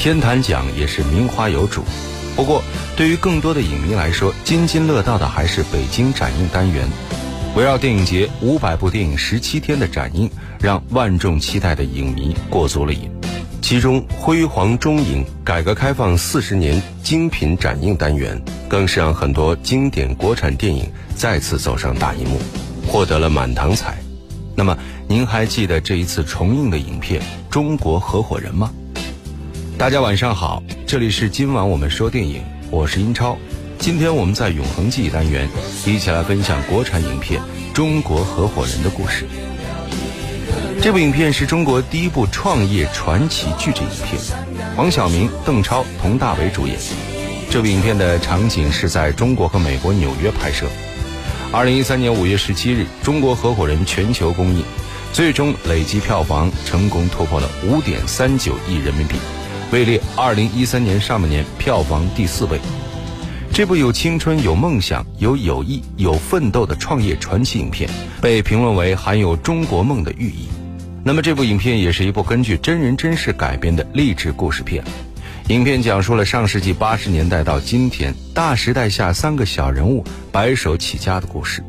天坛奖也是名花有主。不过，对于更多的影迷来说，津津乐道的还是北京展映单元。围绕电影节五百部电影十七天的展映，让万众期待的影迷过足了瘾。其中，辉煌中影改革开放四十年精品展映单元，更是让很多经典国产电影再次走上大荧幕，获得了满堂彩。那么，您还记得这一次重映的影片《中国合伙人》吗？大家晚上好，这里是今晚我们说电影，我是英超。今天我们在永恒记忆单元，一起来分享国产影片《中国合伙人》的故事。这部影片是中国第一部创业传奇巨制影片，黄晓明、邓超、佟大为主演。这部影片的场景是在中国和美国纽约拍摄。二零一三年五月十七日，《中国合伙人》全球公映，最终累计票房成功突破了五点三九亿人民币，位列二零一三年上半年票房第四位。这部有青春、有梦想、有友谊、有奋斗的创业传奇影片，被评论为含有中国梦的寓意。那么，这部影片也是一部根据真人真事改编的励志故事片。影片讲述了上世纪八十年代到今天大时代下三个小人物白手起家的故事。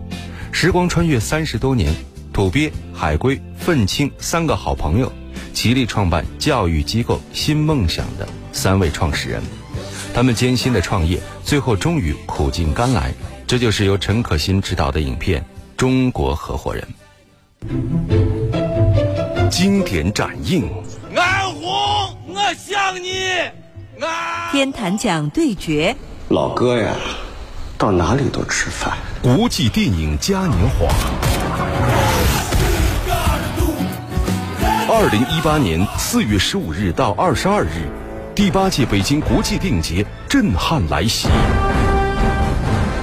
时光穿越三十多年，土鳖、海龟、愤青三个好朋友，齐力创办教育机构新梦想的三位创始人。他们艰辛的创业，最后终于苦尽甘来。这就是由陈可辛执导的影片《中国合伙人》。经典展映，安红，我想你。天坛奖对决，老哥呀，到哪里都吃饭。国际电影嘉年华，二零一八年四月十五日到二十二日。第八届北京国际电影节震撼来袭，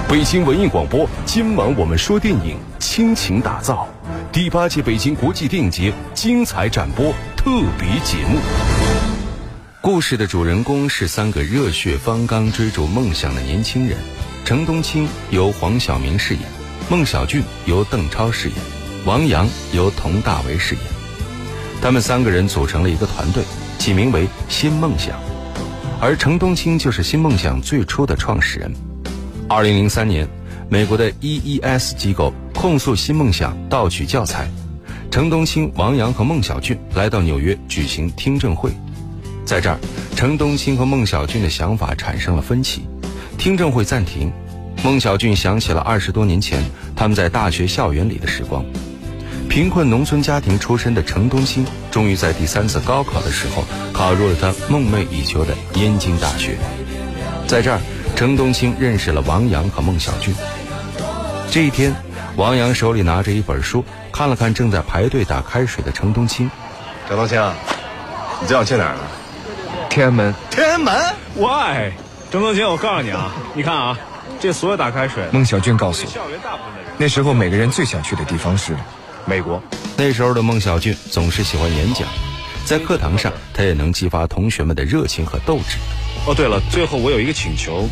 北京文艺广播今晚我们说电影倾情打造第八届北京国际电影节精彩展播特别节目。故事的主人公是三个热血方刚、追逐梦想的年轻人，程冬青由黄晓明饰演，孟小俊由邓超饰演，王阳由佟大为饰演。他们三个人组成了一个团队。起名为新梦想，而程东青就是新梦想最初的创始人。二零零三年，美国的 EES 机构控诉新梦想盗取教材，程东青、王阳和孟小俊来到纽约举行听证会。在这儿，程东青和孟小俊的想法产生了分歧，听证会暂停。孟小俊想起了二十多年前他们在大学校园里的时光。贫困农村家庭出身的程东青，终于在第三次高考的时候考入了他梦寐以求的燕京大学。在这儿，程东青认识了王阳和孟小俊。这一天，王阳手里拿着一本书，看了看正在排队打开水的程东青。程东青，你知道我去哪儿了？天安门。天安门？Why？程东青，我告诉你啊，你看啊，这所有打开水。孟小俊告诉我，那时候每个人最想去的地方是。美国。那时候的孟小俊总是喜欢演讲，在课堂上他也能激发同学们的热情和斗志。哦，对了，最后我有一个请求，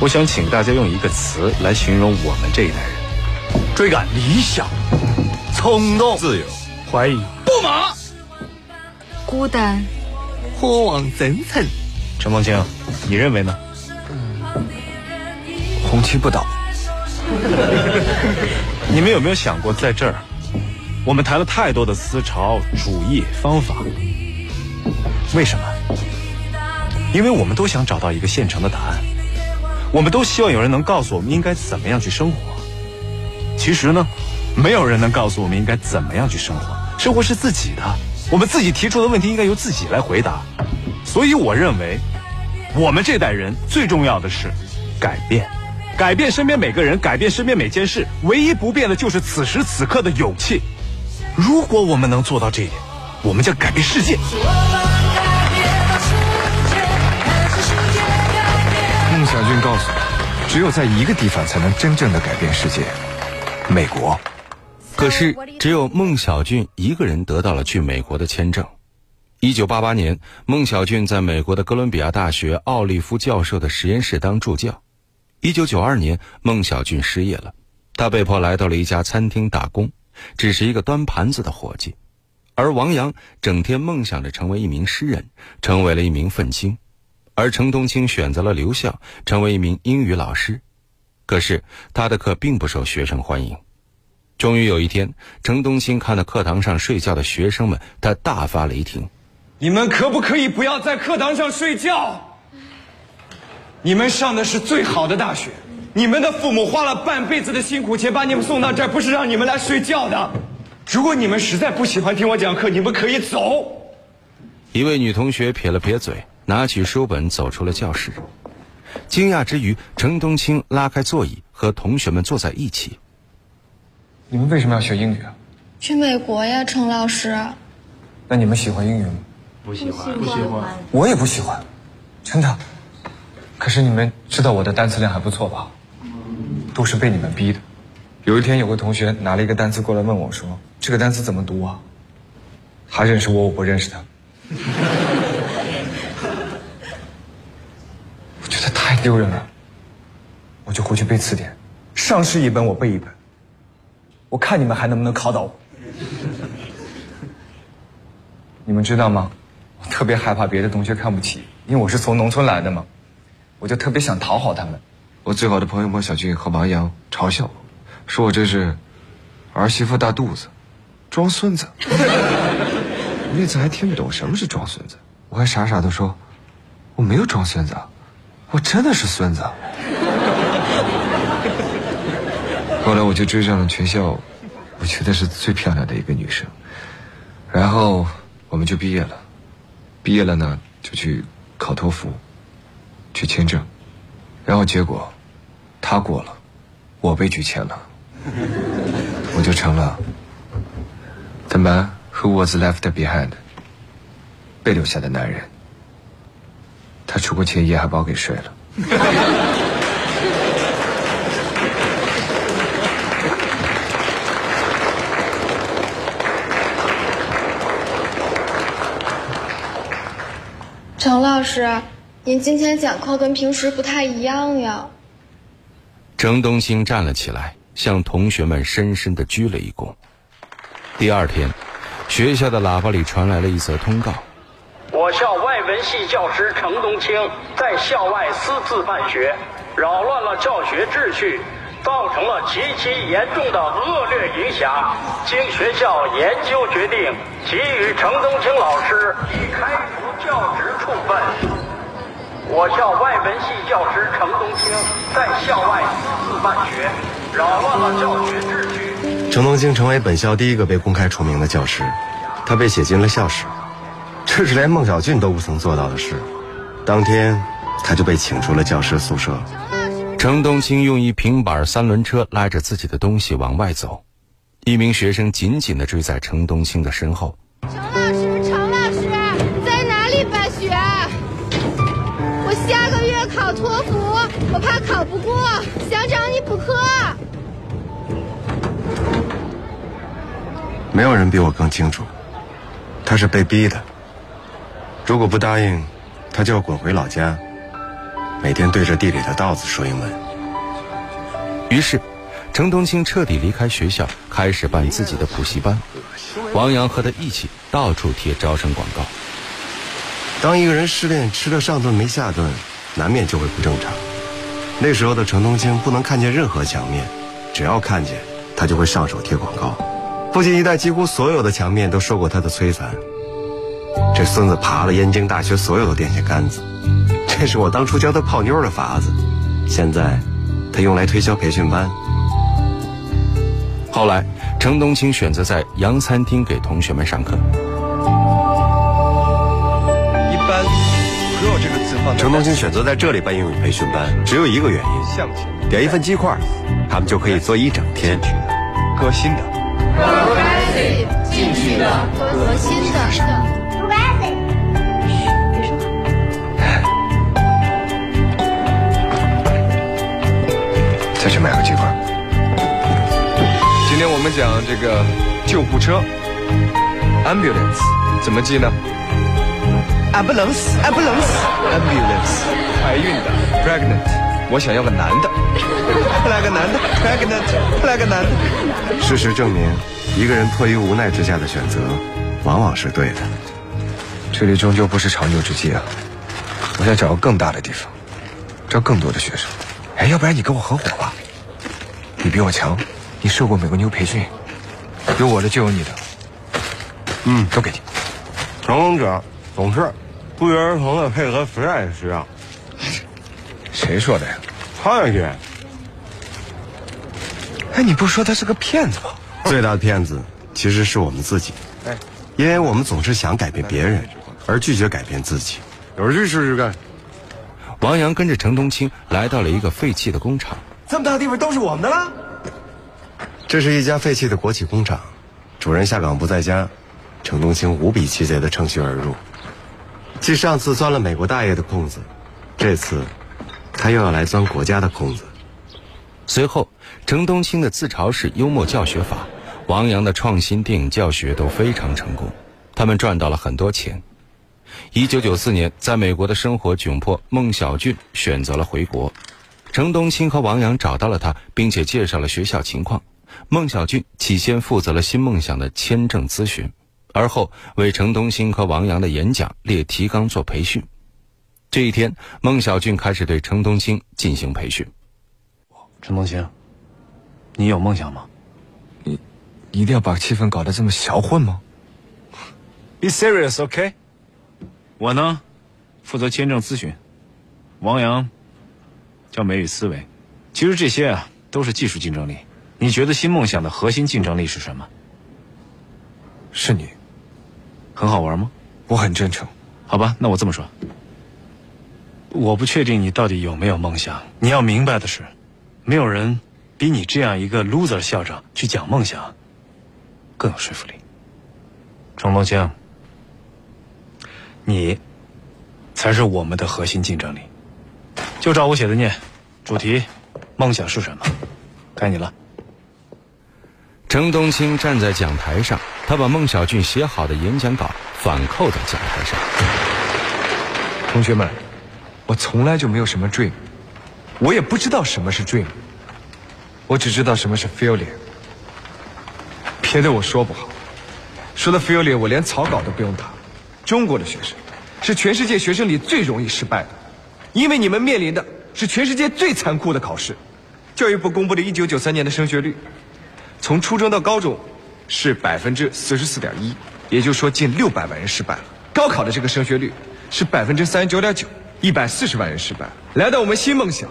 我想请大家用一个词来形容我们这一代人：追赶理想、冲动、自由、怀疑、不满、孤单、渴望真诚。陈梦清，你认为呢？红旗不倒。你们有没有想过，在这儿，我们谈了太多的思潮、主义、方法，为什么？因为我们都想找到一个现成的答案，我们都希望有人能告诉我们应该怎么样去生活。其实呢，没有人能告诉我们应该怎么样去生活。生活是自己的，我们自己提出的问题应该由自己来回答。所以，我认为，我们这代人最重要的是改变。改变身边每个人，改变身边每件事，唯一不变的就是此时此刻的勇气。如果我们能做到这一点，我们将改变世界。孟小俊告诉我，只有在一个地方才能真正的改变世界——美国。可是，只有孟小俊一个人得到了去美国的签证。一九八八年，孟小俊在美国的哥伦比亚大学奥利夫教授的实验室当助教。一九九二年，孟小俊失业了，他被迫来到了一家餐厅打工，只是一个端盘子的伙计。而王阳整天梦想着成为一名诗人，成为了一名愤青；而程冬青选择了留校，成为一名英语老师。可是他的课并不受学生欢迎。终于有一天，程冬青看到课堂上睡觉的学生们，他大发雷霆：“你们可不可以不要在课堂上睡觉？你们上的是最好的大学，你们的父母花了半辈子的辛苦钱把你们送到这儿，不是让你们来睡觉的。如果你们实在不喜欢听我讲课，你们可以走。”一位女同学撇了撇嘴，拿起书本走出了教室。惊讶之余，程冬青拉开座椅，和同学们坐在一起。你们为什么要学英语啊？去美国呀，程老师。那你们喜欢英语吗？不喜欢，不喜欢。我也不喜欢，真的。可是你们知道我的单词量还不错吧？都是被你们逼的。有一天，有个同学拿了一个单词过来问我，说：“这个单词怎么读啊？”他认识我，我不认识他。我觉得太丢人了，我就回去背词典，上师一本我背一本。我看你们还能不能考倒我？你们知道吗？我特别害怕别的同学看不起，因为我是从农村来的嘛，我就特别想讨好他们。我最好的朋友莫小俊和王阳嘲笑我，说我这是儿媳妇大肚子，装孙子。那次还听不懂什么是装孙子，我还傻傻的说我没有装孙子，我真的是孙子。后来我就追上了全校，我觉得是最漂亮的一个女生，然后我们就毕业了，毕业了呢就去考托福，去签证，然后结果，他过了，我被拒签了，我就成了 the man who was left behind，被留下的男人。他出国前夜还把我给睡了。程老师，您今天讲课跟平时不太一样呀。程东青站了起来，向同学们深深的鞠了一躬。第二天，学校的喇叭里传来了一则通告：我校外文系教师程东青在校外私自办学，扰乱了教学秩序，造成了极其严重的恶劣影响。经学校研究决定，给予程东青老师以开除教职处分。我校外文系教师程冬青在校外私自办学，扰乱了教学秩序。程冬青成为本校第一个被公开除名的教师，他被写进了校史，这是连孟小俊都不曾做到的事。当天，他就被请出了教师宿舍。程冬青用一平板三轮车拉着自己的东西往外走，一名学生紧紧地追在程冬青的身后。考托福，我怕考不过，想找你补课。没有人比我更清楚，他是被逼的。如果不答应，他就要滚回老家，每天对着地里的稻子说英文。于是，程冬青彻底离开学校，开始办自己的补习班。王阳和他一起到处贴招生广告。当一个人失恋吃了上顿没下顿，难免就会不正常。那时候的程冬青不能看见任何墙面，只要看见，他就会上手贴广告。附近一带几乎所有的墙面都受过他的摧残。这孙子爬了燕京大学所有的电线杆子，这是我当初教他泡妞的法子，现在他用来推销培训班。后来，程冬青选择在洋餐厅给同学们上课。程东青选择在这里办英语培训班，只有一个原因：点一份鸡块，他们就可以做一整天。革新的，进去的，革新的。再去买个鸡块。今天我们讲这个救护车，ambulance 怎么记呢？ambulance，ambulance，ambulance，怀孕的，pregnant，我想要个男的，来个男的，pregnant，来个男的。事实证明，一个人迫于无奈之下的选择，往往是对的。这里终究不是长久之计啊！我想找个更大的地方，招更多的学生。哎，要不然你跟我合伙吧？你比我强，你受过美国妞培训，有我的就有你的。嗯，都给你。成功者总是不约而同的配合时代的需要。谁说的呀？他也。哎，你不说他是个骗子吗？最大的骗子其实是我们自己。哎，因为我们总是想改变别人，而拒绝改变自己。有事试试干。王阳跟着程冬青来到了一个废弃的工厂。这么大的地方都是我们的了？这是一家废弃的国企工厂，主人下岗不在家，程冬青无比气贼的乘虚而入。继上次钻了美国大爷的空子，这次他又要来钻国家的空子。随后，程冬青的自嘲式幽默教学法，王阳的创新电影教学都非常成功，他们赚到了很多钱。一九九四年，在美国的生活窘迫，孟小俊选择了回国。程冬青和王阳找到了他，并且介绍了学校情况。孟小俊起先负责了新梦想的签证咨询，而后为程东青和王阳的演讲列提纲做培训。这一天，孟小俊开始对程东青进行培训。陈冬青，你有梦想吗？你一定要把气氛搞得这么销魂吗？Be serious, OK？我呢，负责签证咨询。王阳，叫美语思维。其实这些啊，都是技术竞争力。你觉得新梦想的核心竞争力是什么？是你。很好玩吗？我很真诚。好吧，那我这么说。我不确定你到底有没有梦想。你要明白的是。没有人比你这样一个 loser 校长去讲梦想更有说服力。程东青，你才是我们的核心竞争力。就照我写的念，主题：梦想是什么？该你了。程冬青站在讲台上，他把孟小俊写好的演讲稿反扣在讲台上。同学们，我从来就没有什么 dream。我也不知道什么是 dream，我只知道什么是 failure。别的我说不好，说到 failure，我连草稿都不用打。中国的学生是全世界学生里最容易失败的，因为你们面临的是全世界最残酷的考试。教育部公布的1993年的升学率，从初中到高中是百分之四十四点一，也就是说近六百万人失败了。高考的这个升学率是百分之三十九点九，一百四十万人失败。来到我们新梦想。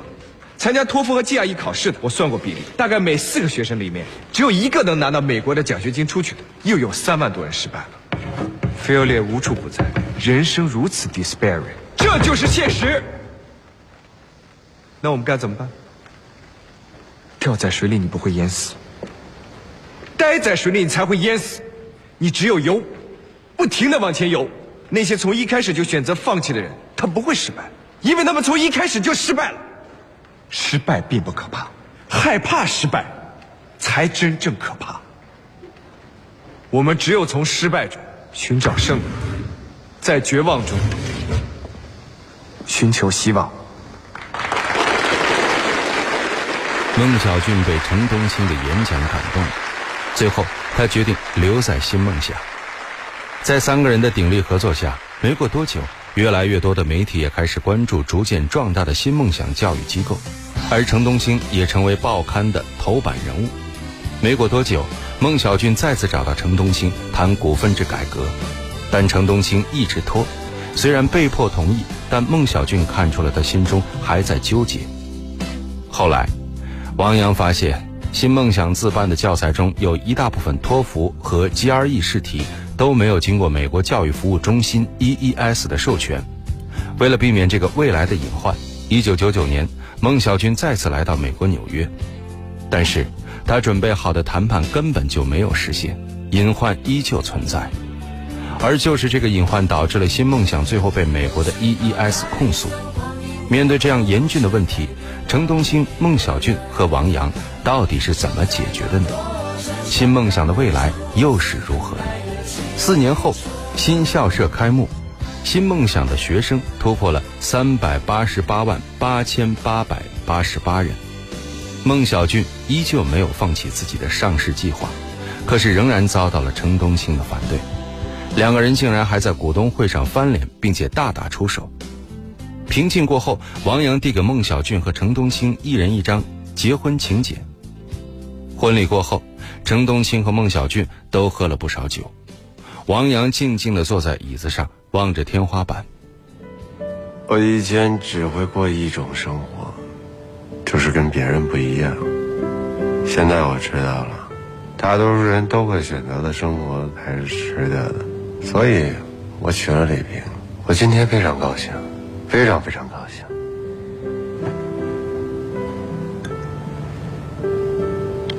参加托福和 GRE 考试的，我算过比例，大概每四个学生里面，只有一个能拿到美国的奖学金出去的，又有三万多人失败了。Failure 无处不在，人生如此 despairing，这就是现实。那我们该怎么办？掉在水里你不会淹死，待在水里你才会淹死。你只有游，不停的往前游。那些从一开始就选择放弃的人，他不会失败，因为他们从一开始就失败了。失败并不可怕，害怕失败才真正可怕。我们只有从失败中寻找胜利，在绝望中寻求希望。孟小俊被陈东青的演讲感动，最后他决定留在新梦想。在三个人的鼎力合作下，没过多久。越来越多的媒体也开始关注逐渐壮大的新梦想教育机构，而程冬青也成为报刊的头版人物。没过多久，孟小俊再次找到程冬青谈股份制改革，但程冬青一直拖。虽然被迫同意，但孟小俊看出了他心中还在纠结。后来，王阳发现新梦想自办的教材中有一大部分托福和 GRE 试题。都没有经过美国教育服务中心 EES 的授权。为了避免这个未来的隐患，1999年，孟小军再次来到美国纽约，但是他准备好的谈判根本就没有实现，隐患依旧存在。而就是这个隐患导致了新梦想最后被美国的 EES 控诉。面对这样严峻的问题，程东青、孟小俊和王阳到底是怎么解决的呢？新梦想的未来又是如何呢？四年后，新校舍开幕，新梦想的学生突破了三百八十八万八千八百八十八人。孟小俊依旧没有放弃自己的上市计划，可是仍然遭到了程冬青的反对。两个人竟然还在股东会上翻脸，并且大打出手。平静过后，王阳递给孟小俊和程冬青一人一张结婚请柬。婚礼过后，程冬青和孟小俊都喝了不少酒。王阳静静地坐在椅子上，望着天花板。我以前只会过一种生活，就是跟别人不一样。现在我知道了，大多数人都会选择的生活才是值得的。所以，我娶了李萍。我今天非常高兴，非常非常高兴。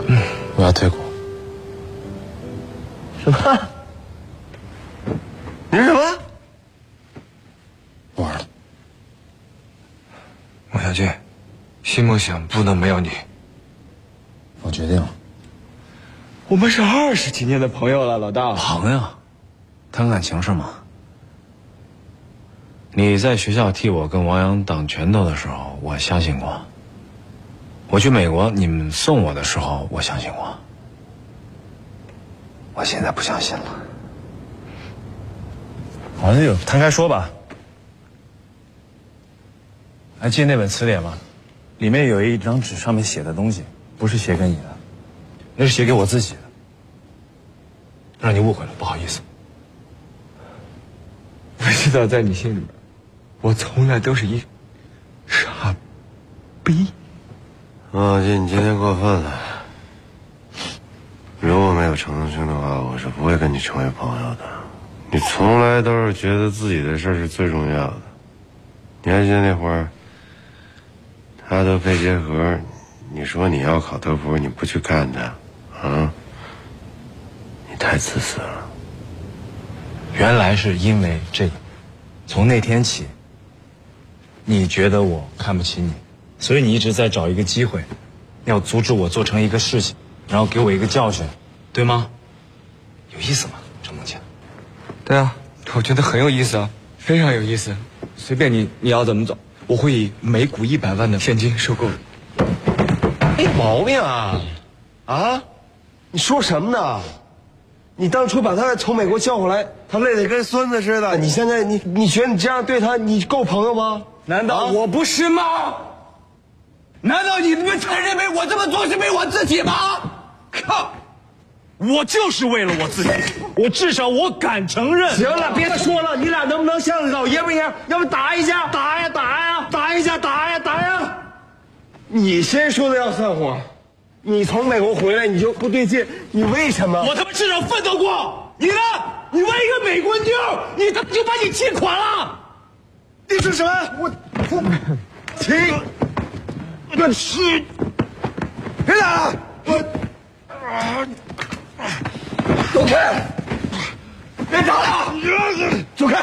嗯，我要退股。什么？你什么？不玩了。孟小俊，新梦想不能没有你。我决定了。我们是二十几年的朋友了，老大。朋友，谈感情是吗？你在学校替我跟王阳挡拳头的时候，我相信过；我去美国你们送我的时候，我相信过。我现在不相信了。好，那就摊开说吧。还记得那本词典吗？里面有一张纸，上面写的东西，不是写给你的，那是写给我自己的。让你误会了，不好意思。我知道，在你心里面，我从来都是一傻逼。王小你今天过分了。如果没有程东青的话，我是不会跟你成为朋友的。你从来都是觉得自己的事是最重要的。你还记得那会儿，他得肺结核，你说你要考托福，你不去看他，啊？你太自私了。原来是因为这个，从那天起，你觉得我看不起你，所以你一直在找一个机会，要阻止我做成一个事情，然后给我一个教训，对吗？有意思吗，程梦倩？对啊，我觉得很有意思啊，非常有意思。随便你你要怎么走，我会以每股一百万的现金收购你。没毛病啊！啊，你说什么呢？你当初把他从美国叫回来，他累得跟孙子似的。你现在你你觉得你这样对他，你够朋友吗？难道我不是吗？难道你们才认为我这么做是为我自己吗？靠！我就是为了我自己，我至少我敢承认。行了，别说了，你俩能不能像老爷们一样，要不打一架？打呀打呀，打一架打呀打呀！你先说的要散伙，你从美国回来你就不对劲，你为什么？我他妈至少奋斗过，你呢？你为一个美国妞，你他妈就把你气垮了。你说什么？我我停！我去！别打了！我啊！走开！别打了！走开！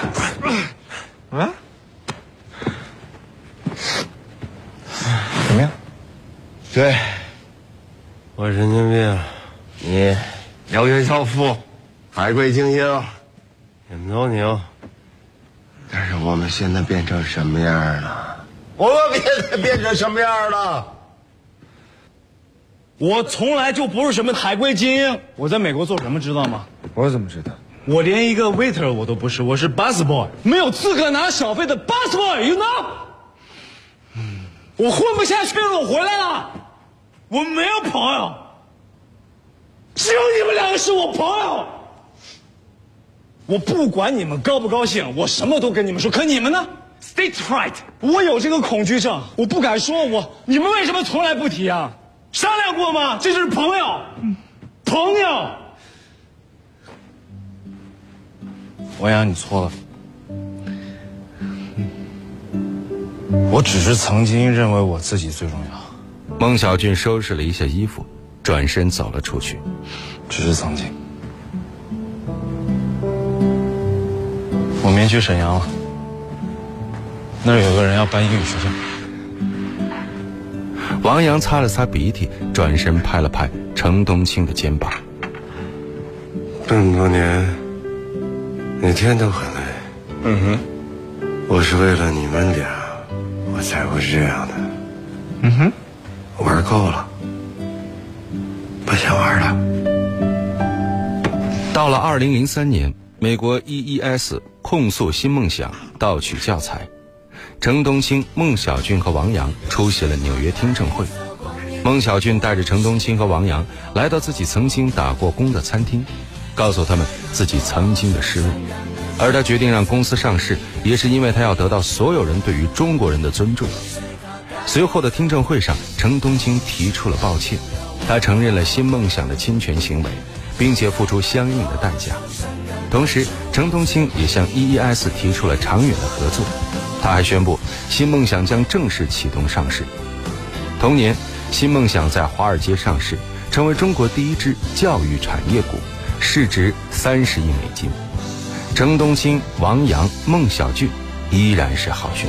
啊？怎么样？对，我神经病，你燎原少妇，海归精英，你们都牛。但是我们现在变成什么样了？我们现在变成什么样了？我从来就不是什么海归精英。我在美国做什么知道吗？我怎么知道？我连一个 waiter 我都不是，我是 bus boy，没有资格拿小费的 bus boy，you know？我混不下去了，我回来了。我没有朋友，只有你们两个是我朋友。我不管你们高不高兴，我什么都跟你们说。可你们呢？State fright，我有这个恐惧症，我不敢说。我你们为什么从来不提啊？商量过吗？这就是朋友，朋友。王阳，你错了。我只是曾经认为我自己最重要。孟小俊收拾了一下衣服，转身走了出去。只是曾经。我明天去沈阳了，那儿有个人要办英语学校。王阳擦了擦鼻涕，转身拍了拍程冬青的肩膀。这么多年，每天都很累。嗯哼，我是为了你们俩，我才会这样的。嗯哼，玩够了，不想玩了。到了二零零三年，美国 EES 控诉新梦想盗取教材，程冬青、孟小俊和王阳出席了纽约听证会。孟小俊带着程冬青和王阳来到自己曾经打过工的餐厅，告诉他们自己曾经的失落。而他决定让公司上市，也是因为他要得到所有人对于中国人的尊重。随后的听证会上，程冬青提出了抱歉，他承认了新梦想的侵权行为，并且付出相应的代价。同时，程冬青也向 EES 提出了长远的合作。他还宣布，新梦想将正式启动上市。同年。新梦想在华尔街上市，成为中国第一支教育产业股，市值三十亿美金。程冬青、王阳、孟小俊依然是好兄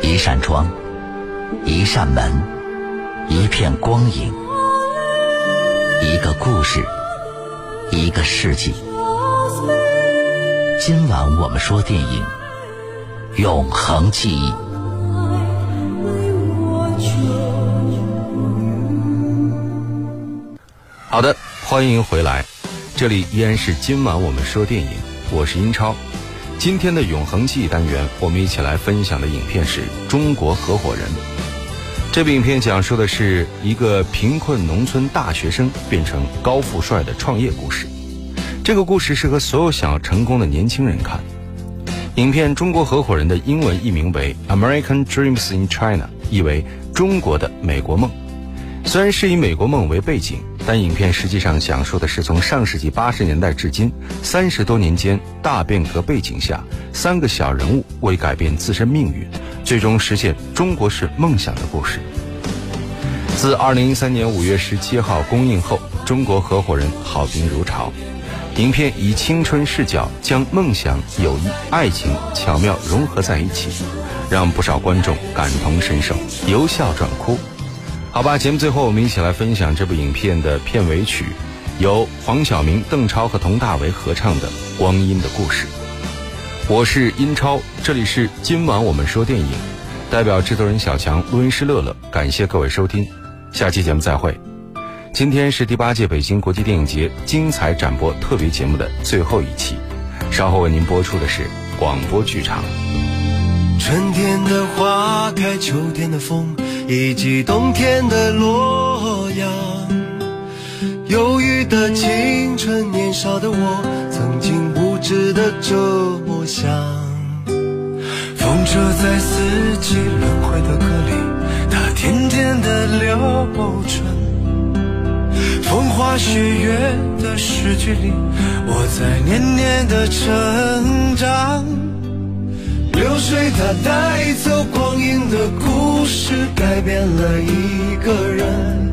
弟。一扇窗，一扇门，一片光影，一个故事，一个世纪。今晚我们说电影。永恒记忆。好的，欢迎回来，这里依然是今晚我们说电影，我是英超。今天的永恒记忆单元，我们一起来分享的影片是《中国合伙人》。这部影片讲述的是一个贫困农村大学生变成高富帅的创业故事。这个故事适合所有想要成功的年轻人看。影片《中国合伙人》的英文译名为《American Dreams in China》，意为“中国的美国梦”。虽然是以美国梦为背景，但影片实际上讲述的是从上世纪八十年代至今三十多年间大变革背景下，三个小人物为改变自身命运，最终实现中国式梦想的故事。自二零一三年五月十七号公映后，《中国合伙人》好评如潮。影片以青春视角，将梦想、友谊、爱情巧妙融合在一起，让不少观众感同身受，由笑转哭。好吧，节目最后我们一起来分享这部影片的片尾曲，由黄晓明、邓超和佟大为合唱的《光阴的故事》。我是英超，这里是今晚我们说电影，代表制作人小强、录音师乐乐，感谢各位收听，下期节目再会。今天是第八届北京国际电影节精彩展播特别节目的最后一期，稍后为您播出的是广播剧场。春天的花开，秋天的风，以及冬天的洛阳。忧郁的青春，年少的我，曾经无知的这么想。风车在四季轮回的歌里，它甜甜的流转。风花雪月的诗句里，我在年年的成长。流水它带走光阴的故事，改变了一个人。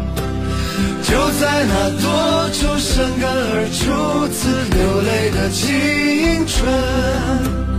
就在那多愁善感而初次流泪的青春。